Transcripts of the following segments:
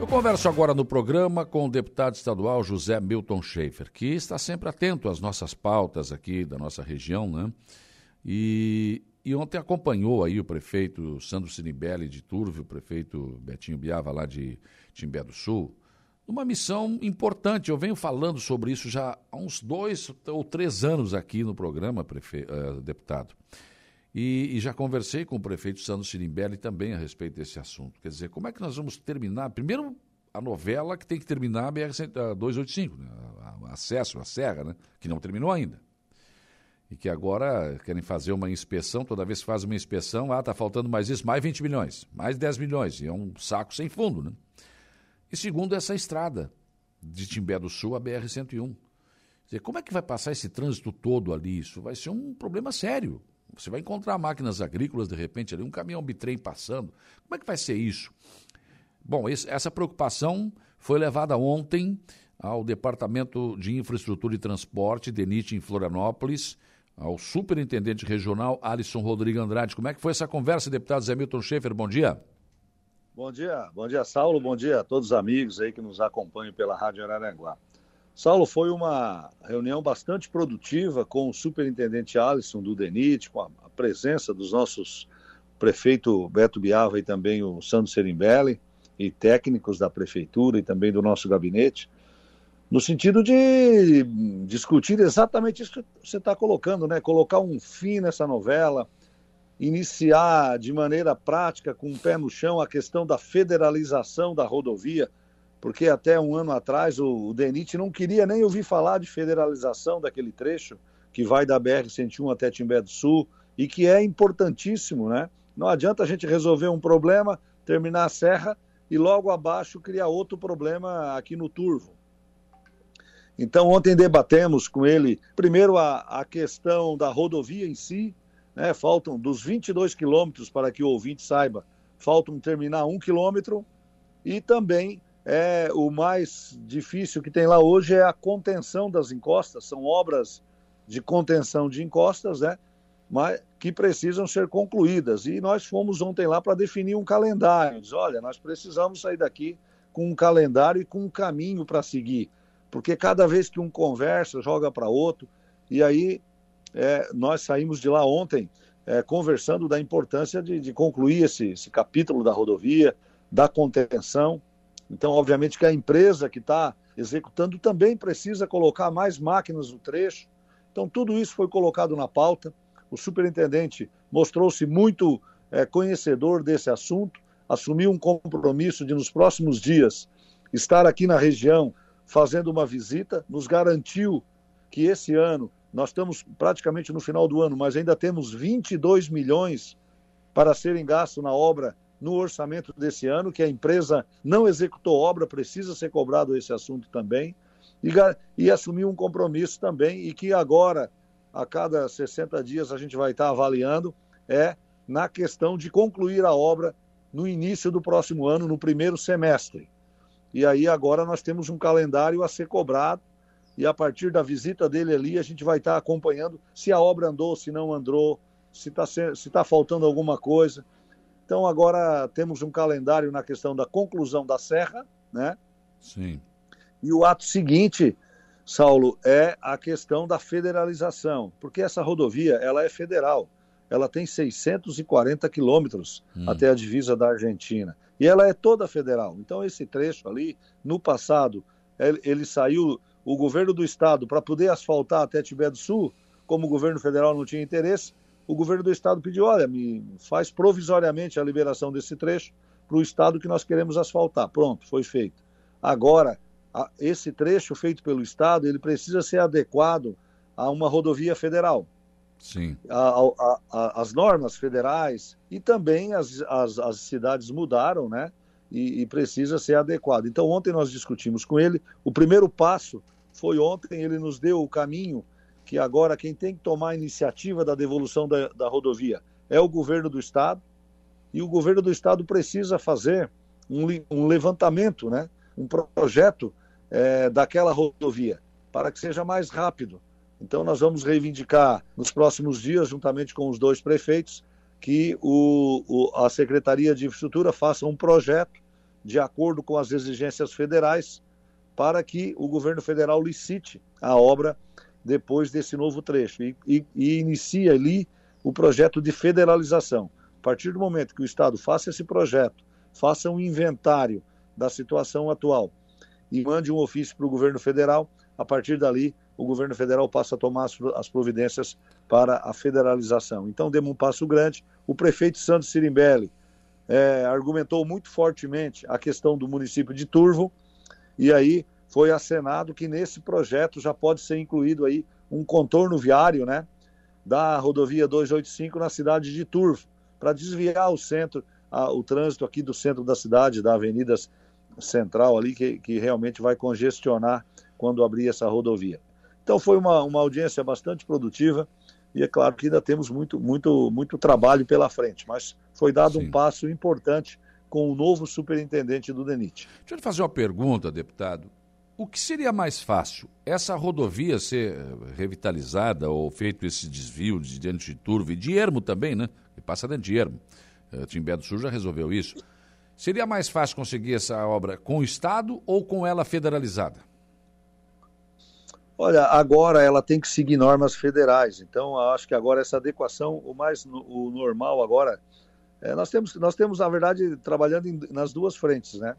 Eu converso agora no programa com o deputado estadual José Milton Schaefer, que está sempre atento às nossas pautas aqui da nossa região, né? E, e ontem acompanhou aí o prefeito Sandro Sinibelli de Turvo, o prefeito Betinho Biava lá de Timbé do Sul, numa missão importante. Eu venho falando sobre isso já há uns dois ou três anos aqui no programa, prefe... Uh, deputado. E, e, já conversei com o prefeito Sandro Sirimbelli também a respeito desse assunto. Quer dizer, como é que nós vamos terminar? Primeiro, a novela que tem que terminar a BR-285, né? acesso à serra, né? que não terminou ainda. E que agora querem fazer uma inspeção, toda vez que faz uma inspeção, ah, está faltando mais isso, mais 20 milhões, mais 10 milhões, e é um saco sem fundo. Né? E segundo, essa estrada de Timbé do Sul, a BR-101. Dizer, como é que vai passar esse trânsito todo ali? Isso vai ser um problema sério. Você vai encontrar máquinas agrícolas, de repente, ali, um caminhão bitrem passando. Como é que vai ser isso? Bom, esse, essa preocupação foi levada ontem ao Departamento de Infraestrutura e Transporte, DENIT, em Florianópolis, ao superintendente regional Alisson Rodrigo Andrade. Como é que foi essa conversa, deputado Zé Milton Schaefer? Bom dia. Bom dia, bom dia, Saulo, bom dia a todos os amigos aí que nos acompanham pela Rádio Araranguá. Saulo, foi uma reunião bastante produtiva com o superintendente Alisson do DENIT, com a, presença dos nossos prefeito Beto Biava e também o Sandro Serimbelli, e técnicos da prefeitura e também do nosso gabinete, no sentido de discutir exatamente isso que você está colocando, né? Colocar um fim nessa novela, iniciar de maneira prática, com o pé no chão, a questão da federalização da rodovia porque até um ano atrás o, o DENIT não queria nem ouvir falar de federalização daquele trecho que vai da BR-101 até Timbé do Sul e que é importantíssimo, né? Não adianta a gente resolver um problema, terminar a serra e logo abaixo criar outro problema aqui no Turvo. Então, ontem debatemos com ele, primeiro, a, a questão da rodovia em si, né? faltam dos 22 quilômetros, para que o ouvinte saiba, faltam terminar um quilômetro, e também é o mais difícil que tem lá hoje é a contenção das encostas, são obras de contenção de encostas, né? Mas que precisam ser concluídas. E nós fomos ontem lá para definir um calendário. Diz, olha, nós precisamos sair daqui com um calendário e com um caminho para seguir, porque cada vez que um conversa, joga para outro, e aí é, nós saímos de lá ontem é, conversando da importância de, de concluir esse, esse capítulo da rodovia, da contenção, então, obviamente que a empresa que está executando também precisa colocar mais máquinas no trecho. Então, tudo isso foi colocado na pauta. O superintendente mostrou-se muito é, conhecedor desse assunto, assumiu um compromisso de, nos próximos dias, estar aqui na região fazendo uma visita, nos garantiu que esse ano, nós estamos praticamente no final do ano, mas ainda temos 22 milhões para serem gastos na obra no orçamento desse ano, que a empresa não executou obra, precisa ser cobrado esse assunto também, e, e assumir um compromisso também, e que agora, a cada 60 dias, a gente vai estar avaliando, é na questão de concluir a obra no início do próximo ano, no primeiro semestre. E aí agora nós temos um calendário a ser cobrado, e a partir da visita dele ali, a gente vai estar acompanhando se a obra andou, se não andou, se está se tá faltando alguma coisa. Então agora temos um calendário na questão da conclusão da serra, né? Sim. E o ato seguinte, Saulo, é a questão da federalização, porque essa rodovia ela é federal, ela tem 640 quilômetros hum. até a divisa da Argentina e ela é toda federal. Então esse trecho ali, no passado, ele, ele saiu o governo do estado para poder asfaltar até Tibé do Sul, como o governo federal não tinha interesse, o governo do estado pediu, olha, me faz provisoriamente a liberação desse trecho para o estado que nós queremos asfaltar. Pronto, foi feito. Agora, a, esse trecho feito pelo estado, ele precisa ser adequado a uma rodovia federal. Sim. A, a, as normas federais e também as, as, as cidades mudaram, né? E, e, precisa ser adequado. Então, ontem nós discutimos com ele. O primeiro passo foi ontem, ele nos deu o caminho que agora quem tem que tomar a iniciativa da devolução da, da rodovia é o governo do estado e o governo do estado precisa fazer um, um levantamento, né, um projeto é, daquela rodovia para que seja mais rápido. Então nós vamos reivindicar nos próximos dias, juntamente com os dois prefeitos, que o, o, a Secretaria de Infraestrutura faça um projeto de acordo com as exigências federais, para que o governo federal licite a obra depois desse novo trecho e, e, e inicie ali o projeto de federalização. A partir do momento que o Estado faça esse projeto, faça um inventário da situação atual e mande um ofício para o governo federal, a partir dali o governo federal passa a tomar as providências para a federalização. Então, demos um passo grande. O prefeito Santos Sirimbelli é, argumentou muito fortemente a questão do município de Turvo, e aí foi acenado que nesse projeto já pode ser incluído aí um contorno viário, né, da rodovia 285 na cidade de Turvo, para desviar o centro, a, o trânsito aqui do centro da cidade, da Avenida Central ali, que, que realmente vai congestionar quando abrir essa rodovia. Então foi uma, uma audiência bastante produtiva e é claro que ainda temos muito, muito, muito trabalho pela frente, mas foi dado Sim. um passo importante com o novo superintendente do DENIT. Deixa eu fazer uma pergunta, deputado. O que seria mais fácil? Essa rodovia ser eh, revitalizada ou feito esse desvio de dentro de Turvo e de Ermo também, né? Que passa dentro de Ermo. Uh, Timbé do Sul já resolveu isso. Seria mais fácil conseguir essa obra com o Estado ou com ela federalizada? Olha, agora ela tem que seguir normas federais. Então, acho que agora essa adequação, o mais o normal agora, é, nós temos nós temos na verdade trabalhando em, nas duas frentes, né?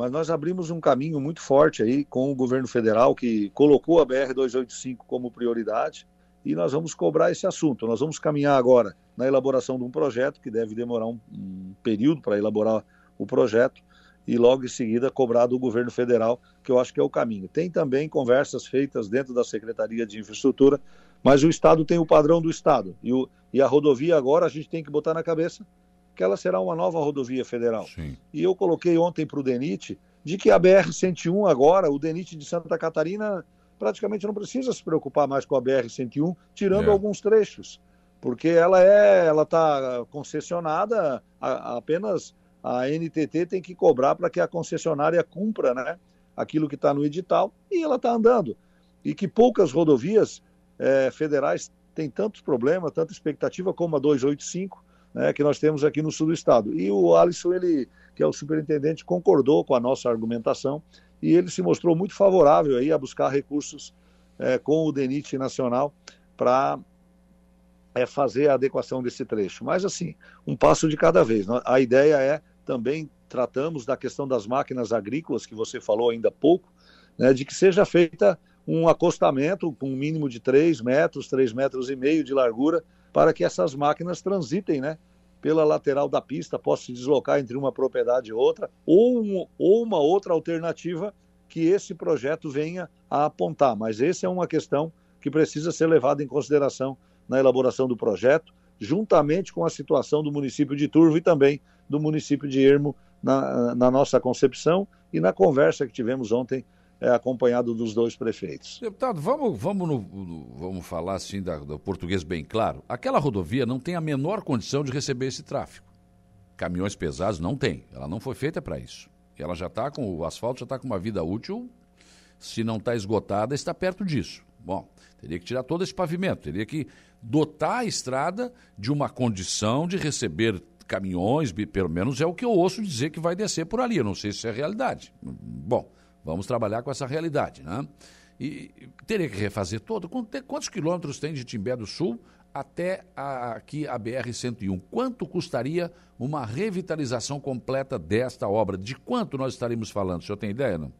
Mas nós abrimos um caminho muito forte aí com o governo federal que colocou a BR 285 como prioridade e nós vamos cobrar esse assunto. Nós vamos caminhar agora na elaboração de um projeto que deve demorar um, um período para elaborar o projeto e logo em seguida cobrar do governo federal, que eu acho que é o caminho. Tem também conversas feitas dentro da Secretaria de Infraestrutura, mas o Estado tem o padrão do Estado. E, o, e a rodovia agora a gente tem que botar na cabeça que ela será uma nova rodovia federal. Sim. E eu coloquei ontem para o DENIT de que a BR-101 agora, o DENIT de Santa Catarina, praticamente não precisa se preocupar mais com a BR-101, tirando é. alguns trechos, porque ela é, ela está concessionada a, a apenas a NTT tem que cobrar para que a concessionária cumpra né, aquilo que está no edital e ela está andando. E que poucas rodovias é, federais têm tantos problemas, tanta expectativa como a 285, né, que nós temos aqui no sul do estado. E o Alisson, ele, que é o superintendente, concordou com a nossa argumentação e ele se mostrou muito favorável aí a buscar recursos é, com o DENIT Nacional para é, fazer a adequação desse trecho. Mas, assim, um passo de cada vez. A ideia é também tratamos da questão das máquinas agrícolas, que você falou ainda há pouco, né, de que seja feita um acostamento com um mínimo de 3 metros, 3 metros e meio de largura, para que essas máquinas transitem né, pela lateral da pista, possam se deslocar entre uma propriedade e outra, ou, um, ou uma outra alternativa que esse projeto venha a apontar. Mas essa é uma questão que precisa ser levada em consideração na elaboração do projeto, juntamente com a situação do município de Turvo e também do município de Ermo na, na nossa concepção e na conversa que tivemos ontem é, acompanhado dos dois prefeitos. Deputado, vamos, vamos, no, no, vamos falar assim da, do português bem claro. Aquela rodovia não tem a menor condição de receber esse tráfego. Caminhões pesados não tem. Ela não foi feita para isso. Ela já está com o asfalto já está com uma vida útil. Se não está esgotada, está perto disso. Bom, teria que tirar todo esse pavimento, teria que dotar a estrada de uma condição de receber caminhões, pelo menos é o que eu ouço dizer que vai descer por ali. Eu não sei se é realidade. Bom, vamos trabalhar com essa realidade, né? E teria que refazer todo. Quantos quilômetros tem de Timbé do Sul até a, aqui a BR-101? Quanto custaria uma revitalização completa desta obra? De quanto nós estaríamos falando? O senhor tem ideia, não?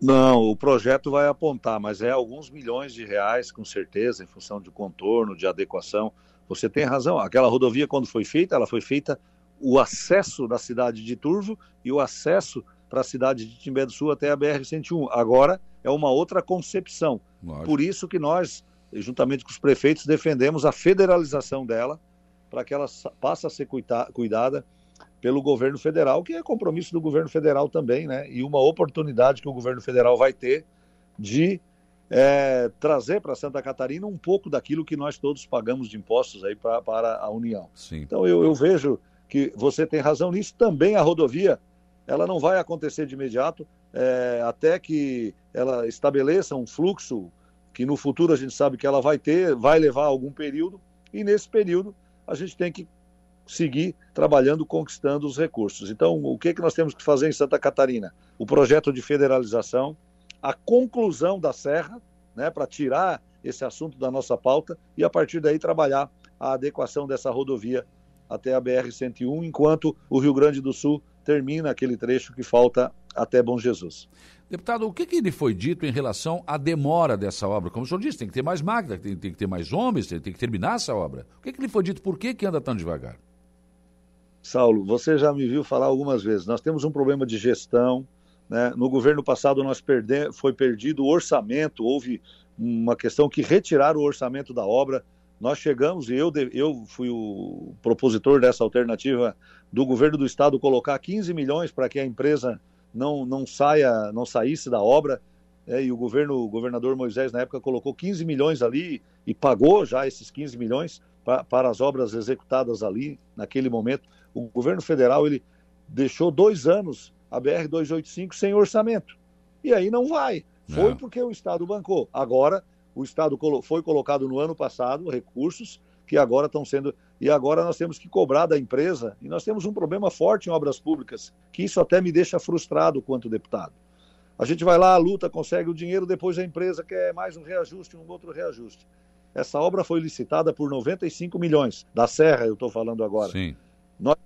Não, o projeto vai apontar, mas é alguns milhões de reais, com certeza, em função de contorno, de adequação. Você tem razão, aquela rodovia, quando foi feita, ela foi feita o acesso da cidade de Turvo e o acesso para a cidade de Timbé do Sul até a BR-101. Agora é uma outra concepção. Lógico. Por isso que nós, juntamente com os prefeitos, defendemos a federalização dela, para que ela passe a ser cuidada pelo governo federal, que é compromisso do governo federal também, né? E uma oportunidade que o governo federal vai ter de é, trazer para Santa Catarina um pouco daquilo que nós todos pagamos de impostos aí pra, para a União. Sim. Então eu, eu vejo que você tem razão nisso. Também a rodovia, ela não vai acontecer de imediato, é, até que ela estabeleça um fluxo que no futuro a gente sabe que ela vai ter, vai levar algum período, e nesse período a gente tem que seguir trabalhando, conquistando os recursos. Então, o que, que nós temos que fazer em Santa Catarina? O projeto de federalização, a conclusão da Serra, né, para tirar esse assunto da nossa pauta e a partir daí trabalhar a adequação dessa rodovia até a BR-101, enquanto o Rio Grande do Sul termina aquele trecho que falta até Bom Jesus. Deputado, o que, que lhe foi dito em relação à demora dessa obra? Como o senhor disse, tem que ter mais máquina, tem, tem que ter mais homens, tem, tem, que terminar essa obra. O que, que lhe foi dito? Por que, que anda tão devagar? Saulo, você já me viu falar algumas vezes. Nós temos um problema de gestão. Né? No governo passado, nós perde... foi perdido o orçamento, houve uma questão que retiraram o orçamento da obra. Nós chegamos, e eu, eu fui o propositor dessa alternativa do governo do estado colocar 15 milhões para que a empresa não, não saia, não saísse da obra. É, e o governo, o governador Moisés na época colocou 15 milhões ali e pagou já esses 15 milhões pra, para as obras executadas ali naquele momento. O governo federal ele deixou dois anos a BR 285 sem orçamento e aí não vai. Foi não. porque o Estado bancou. Agora o Estado foi colocado no ano passado recursos que agora estão sendo. E agora nós temos que cobrar da empresa, e nós temos um problema forte em obras públicas, que isso até me deixa frustrado quanto deputado. A gente vai lá, luta, consegue o dinheiro, depois a empresa quer mais um reajuste, um outro reajuste. Essa obra foi licitada por 95 milhões, da Serra, eu estou falando agora. Sim. Nós,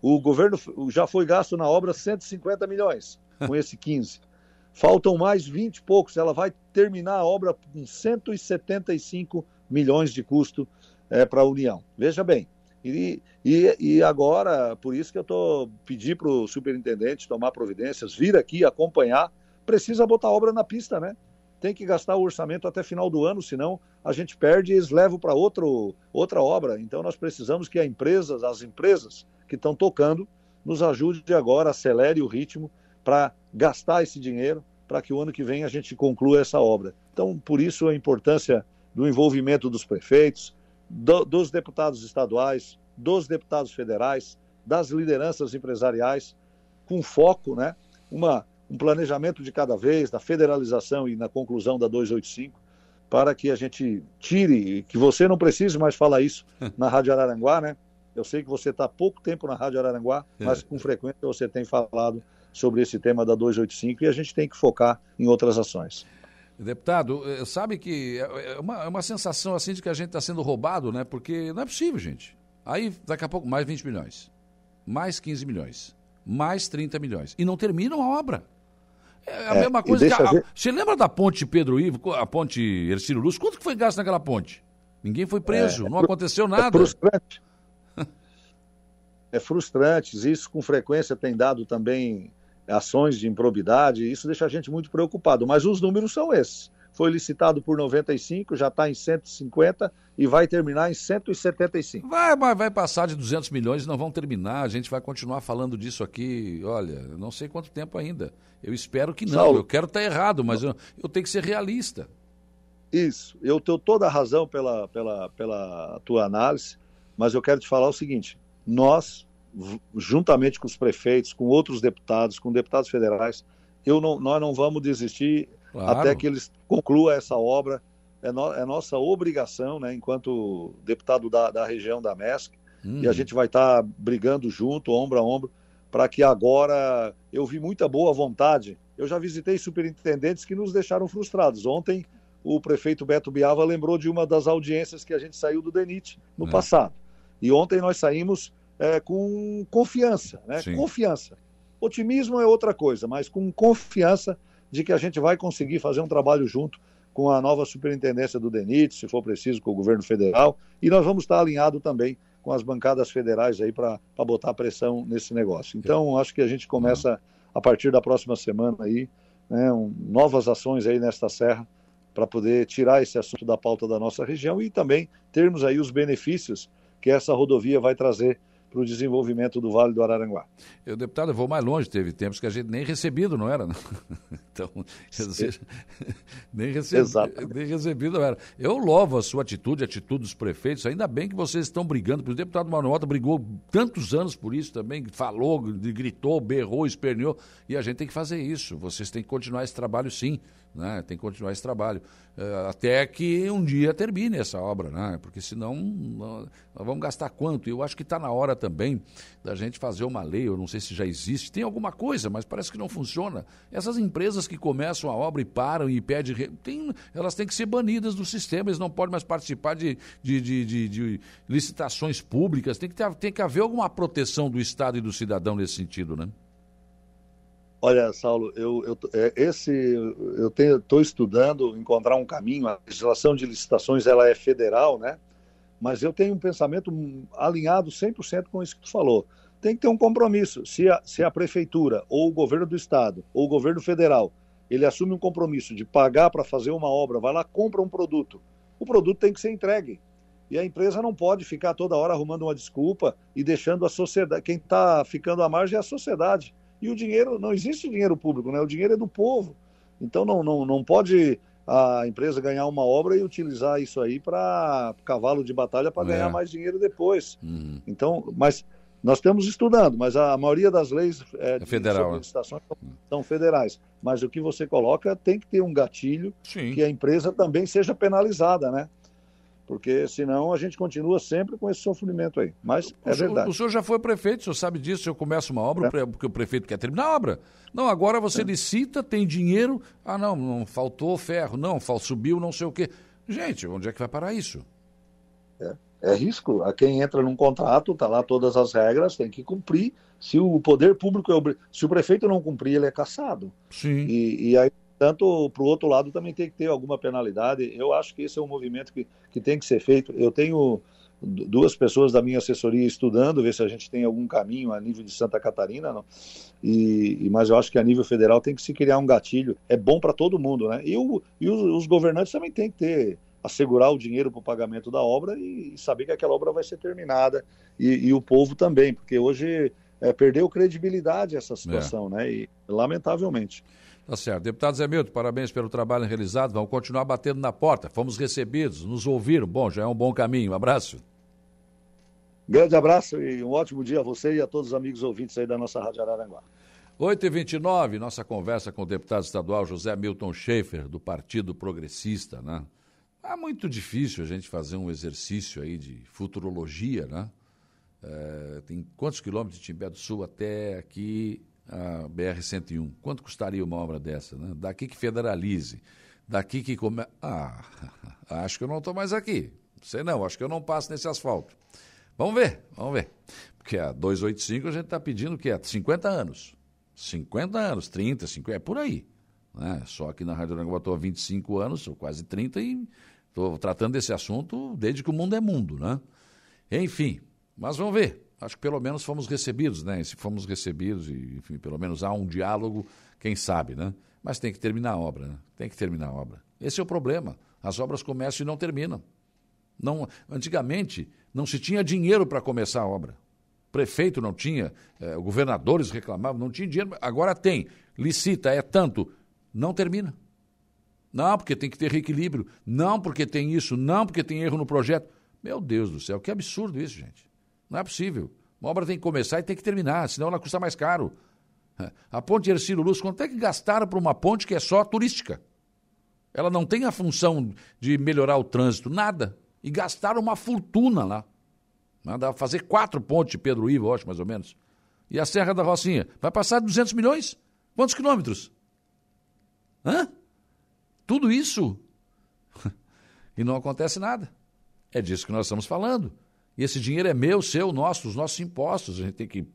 o governo já foi gasto na obra 150 milhões, com esse 15. Faltam mais 20 e poucos, ela vai terminar a obra com 175 milhões de custo é, para a União. Veja bem. E, e, e, agora, por isso que eu estou pedindo para o superintendente tomar providências, vir aqui acompanhar, precisa botar a obra na pista, né? Tem que gastar o orçamento até final do ano, senão a gente perde e eles levam para outra obra. Então nós precisamos que a empresa, as empresas que estão tocando nos ajude agora, acelere o ritmo para gastar esse dinheiro, para que o ano que vem a gente conclua essa obra. Então, por isso a importância do envolvimento dos prefeitos, do, dos deputados estaduais, dos deputados federais, das lideranças empresariais, com foco, né, uma, um planejamento de cada vez, da federalização e na conclusão da 285, para que a gente tire, que você não precise mais falar isso na Rádio Araranguá, né? Eu sei que você está há pouco tempo na Rádio Araranguá, é. mas com frequência você tem falado sobre esse tema da 285 e a gente tem que focar em outras ações. Deputado, eh, sabe que é, é uma, é uma sensação assim de que a gente está sendo roubado, né? Porque não é possível, gente. Aí, daqui a pouco, mais 20 milhões, mais 15 milhões, mais 30 milhões. E não terminam a obra. É a é, mesma coisa que. A, ver... Você lembra da ponte Pedro Ivo, a ponte Ercílio Luz? Quanto que foi gasto naquela ponte? Ninguém foi preso, é, não aconteceu é nada. É frustrante. é frustrante. Isso com frequência tem dado também ações de improbidade, isso deixa a gente muito preocupado. Mas os números são esses. Foi licitado por 95, já está em 150 e vai terminar em 175. Vai, vai, vai passar de 200 milhões e não vão terminar. A gente vai continuar falando disso aqui, olha, não sei quanto tempo ainda. Eu espero que não. Saulo, eu quero estar errado, mas eu, eu tenho que ser realista. Isso, eu tenho toda a razão pela, pela, pela tua análise, mas eu quero te falar o seguinte: nós juntamente com os prefeitos, com outros deputados, com deputados federais, eu não, nós não vamos desistir claro. até que eles concluam essa obra. É, no, é nossa obrigação, né, enquanto deputado da, da região da MESC, hum. e a uhum. gente vai estar tá brigando junto, ombro a ombro, para que agora eu vi muita boa vontade. Eu já visitei superintendentes que nos deixaram frustrados. Ontem o prefeito Beto Biava lembrou de uma das audiências que a gente saiu do DENIT no é. passado. E ontem nós saímos é, com confiança, né? Sim. Confiança. Otimismo é outra coisa, mas com confiança de que a gente vai conseguir fazer um trabalho junto com a nova superintendência do DENIT, se for preciso, com o governo federal, e nós vamos estar alinhado também com as bancadas federais aí para botar pressão nesse negócio. Então, acho que a gente começa a partir da próxima semana aí, né, um, novas ações aí nesta serra para poder tirar esse assunto da pauta da nossa região e também termos aí os benefícios que essa rodovia vai trazer para o desenvolvimento do Vale do Araranguá. Eu, deputado, eu vou mais longe, teve tempos que a gente nem recebido, não era? Então, dizer, nem, recebi, nem recebido era. Eu louvo a sua atitude, a atitude dos prefeitos. Ainda bem que vocês estão brigando. O deputado Manuel brigou tantos anos por isso também, falou, gritou, berrou, esperneou. E a gente tem que fazer isso. Vocês têm que continuar esse trabalho, sim. Né? Tem que continuar esse trabalho. Uh, até que um dia termine essa obra, né? porque senão nós vamos gastar quanto? Eu acho que está na hora também da gente fazer uma lei, eu não sei se já existe, tem alguma coisa, mas parece que não funciona. Essas empresas que começam a obra e param e pedem, tem, elas têm que ser banidas do sistema, eles não podem mais participar de, de, de, de, de licitações públicas, tem que, ter, tem que haver alguma proteção do Estado e do cidadão nesse sentido, né? Olha, Saulo, eu, eu é, esse eu estou estudando encontrar um caminho. A legislação de licitações ela é federal, né? Mas eu tenho um pensamento alinhado 100% com isso que tu falou. Tem que ter um compromisso. Se a, se a prefeitura ou o governo do estado ou o governo federal ele assume um compromisso de pagar para fazer uma obra, vai lá compra um produto. O produto tem que ser entregue. E a empresa não pode ficar toda hora arrumando uma desculpa e deixando a sociedade. Quem está ficando à margem é a sociedade. E o dinheiro, não existe dinheiro público, né? o dinheiro é do povo. Então não, não, não pode a empresa ganhar uma obra e utilizar isso aí para cavalo de batalha para é. ganhar mais dinheiro depois. Uhum. Então, mas nós estamos estudando, mas a maioria das leis é, é federal, né? são, são federais. Mas o que você coloca tem que ter um gatilho Sim. que a empresa também seja penalizada, né? Porque senão a gente continua sempre com esse sofrimento aí. Mas é verdade. O, o senhor já foi prefeito, o senhor sabe disso, o senhor começa uma obra é. porque o prefeito quer terminar a obra. Não, agora você é. licita, tem dinheiro, ah não, não faltou ferro, não, subiu não sei o quê. Gente, onde é que vai parar isso? É, é risco. A quem entra num contrato, tá lá todas as regras, tem que cumprir. Se o poder público, é se o prefeito não cumprir, ele é caçado. Sim. E, e aí tanto para o outro lado também tem que ter alguma penalidade. Eu acho que esse é um movimento que, que tem que ser feito. Eu tenho duas pessoas da minha assessoria estudando, ver se a gente tem algum caminho a nível de Santa Catarina, não? E, e mas eu acho que a nível federal tem que se criar um gatilho. É bom para todo mundo, né? E, o, e os, os, governantes também têm que ter assegurar o dinheiro para o pagamento da obra e, e, saber que aquela obra vai ser terminada e, e o povo também, porque hoje é, perdeu credibilidade essa situação, é. né? E lamentavelmente. Tá certo. Deputado Zé Milton, parabéns pelo trabalho realizado. Vamos continuar batendo na porta. Fomos recebidos, nos ouviram. Bom, já é um bom caminho. Um abraço. Grande abraço e um ótimo dia a você e a todos os amigos ouvintes aí da nossa Rádio Araranguá. 8h29, nossa conversa com o deputado estadual José Milton Schaefer, do Partido Progressista, né? É muito difícil a gente fazer um exercício aí de futurologia, né? É, tem quantos quilômetros de Timbé do Sul até aqui a BR-101. Quanto custaria uma obra dessa? Né? Daqui que federalize, daqui que come... Ah, acho que eu não estou mais aqui. Sei não, acho que eu não passo nesse asfalto. Vamos ver, vamos ver. Porque a 285 a gente está pedindo o quê? 50 anos. 50 anos, 30, 50, é por aí. Né? Só que na Rádio Aranguá estou há 25 anos, ou quase 30, e estou tratando desse assunto desde que o mundo é mundo, né? Enfim, mas vamos ver acho que pelo menos fomos recebidos, né? Se fomos recebidos e, enfim, pelo menos há um diálogo, quem sabe, né? Mas tem que terminar a obra, né? Tem que terminar a obra. Esse é o problema. As obras começam e não terminam. Não, antigamente não se tinha dinheiro para começar a obra. Prefeito não tinha, eh, governadores reclamavam, não tinha dinheiro. Agora tem. Licita, é tanto. Não termina. Não, porque tem que ter reequilíbrio. Não, porque tem isso. Não, porque tem erro no projeto. Meu Deus do céu, que absurdo isso, gente. Não é possível. Uma obra tem que começar e tem que terminar, senão ela custa mais caro. A ponte Ercílio Luz, quanto é que gastaram para uma ponte que é só turística? Ela não tem a função de melhorar o trânsito, nada. E gastaram uma fortuna lá. Dá fazer quatro pontes de Pedro Ivo, acho, mais ou menos. E a Serra da Rocinha? Vai passar 200 milhões? Quantos quilômetros? Hã? Tudo isso? e não acontece nada. É disso que nós estamos falando. E esse dinheiro é meu, seu, nosso, os nossos impostos. A gente tem que,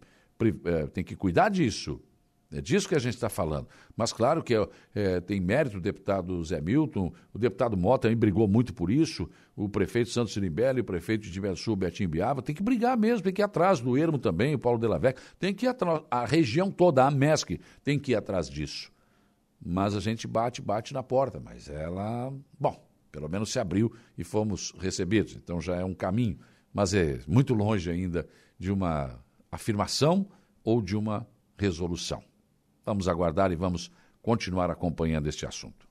é, tem que cuidar disso. É disso que a gente está falando. Mas claro que é, é, tem mérito o deputado Zé Milton, o deputado Mota também brigou muito por isso, o prefeito Santos Sirimbelli, o prefeito de Sul, Betinho Biava, tem que brigar mesmo, tem que ir atrás do Ermo também, o Paulo de la Vecchia, tem que ir atrás, a região toda, a MESC, tem que ir atrás disso. Mas a gente bate, bate na porta, mas ela, bom, pelo menos se abriu e fomos recebidos, então já é um caminho mas é muito longe ainda de uma afirmação ou de uma resolução. Vamos aguardar e vamos continuar acompanhando este assunto.